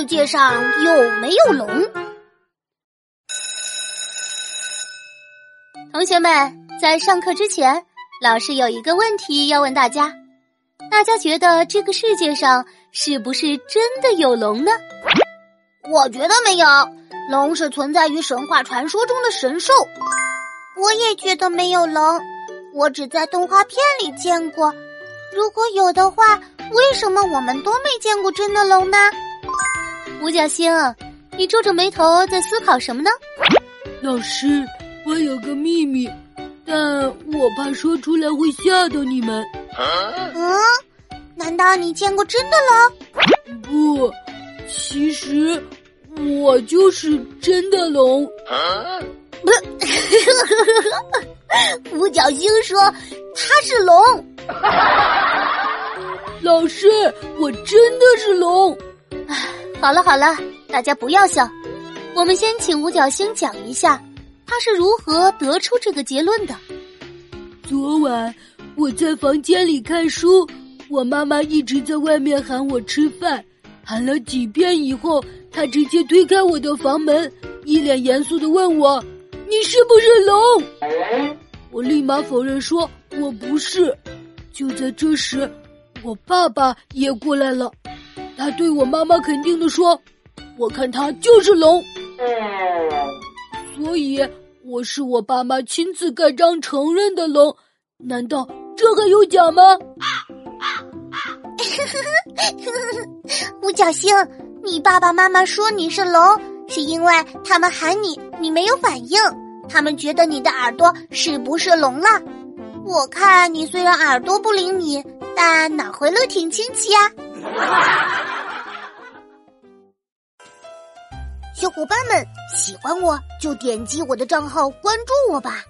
世界上有没有龙？同学们，在上课之前，老师有一个问题要问大家：大家觉得这个世界上是不是真的有龙呢？我觉得没有，龙是存在于神话传说中的神兽。我也觉得没有龙，我只在动画片里见过。如果有的话，为什么我们都没见过真的龙呢？五角星，你皱着眉头在思考什么呢？老师，我有个秘密，但我怕说出来会吓到你们。嗯？难道你见过真的龙？不，其实我就是真的龙。不，五角星说他是龙。老师，我真的是龙。好了好了，大家不要笑。我们先请五角星讲一下，他是如何得出这个结论的。昨晚我在房间里看书，我妈妈一直在外面喊我吃饭，喊了几遍以后，她直接推开我的房门，一脸严肃的问我：“你是不是龙？”我立马否认说：“我不是。”就在这时，我爸爸也过来了。他对我妈妈肯定的说：“我看他就是龙。”所以我是我爸妈亲自盖章承认的龙。难道这还有假吗？五角星，你爸爸妈妈说你是龙，是因为他们喊你，你没有反应。他们觉得你的耳朵是不是聋了？我看你虽然耳朵不灵敏，但脑回路挺清奇呀。小伙伴们喜欢我就点击我的账号关注我吧。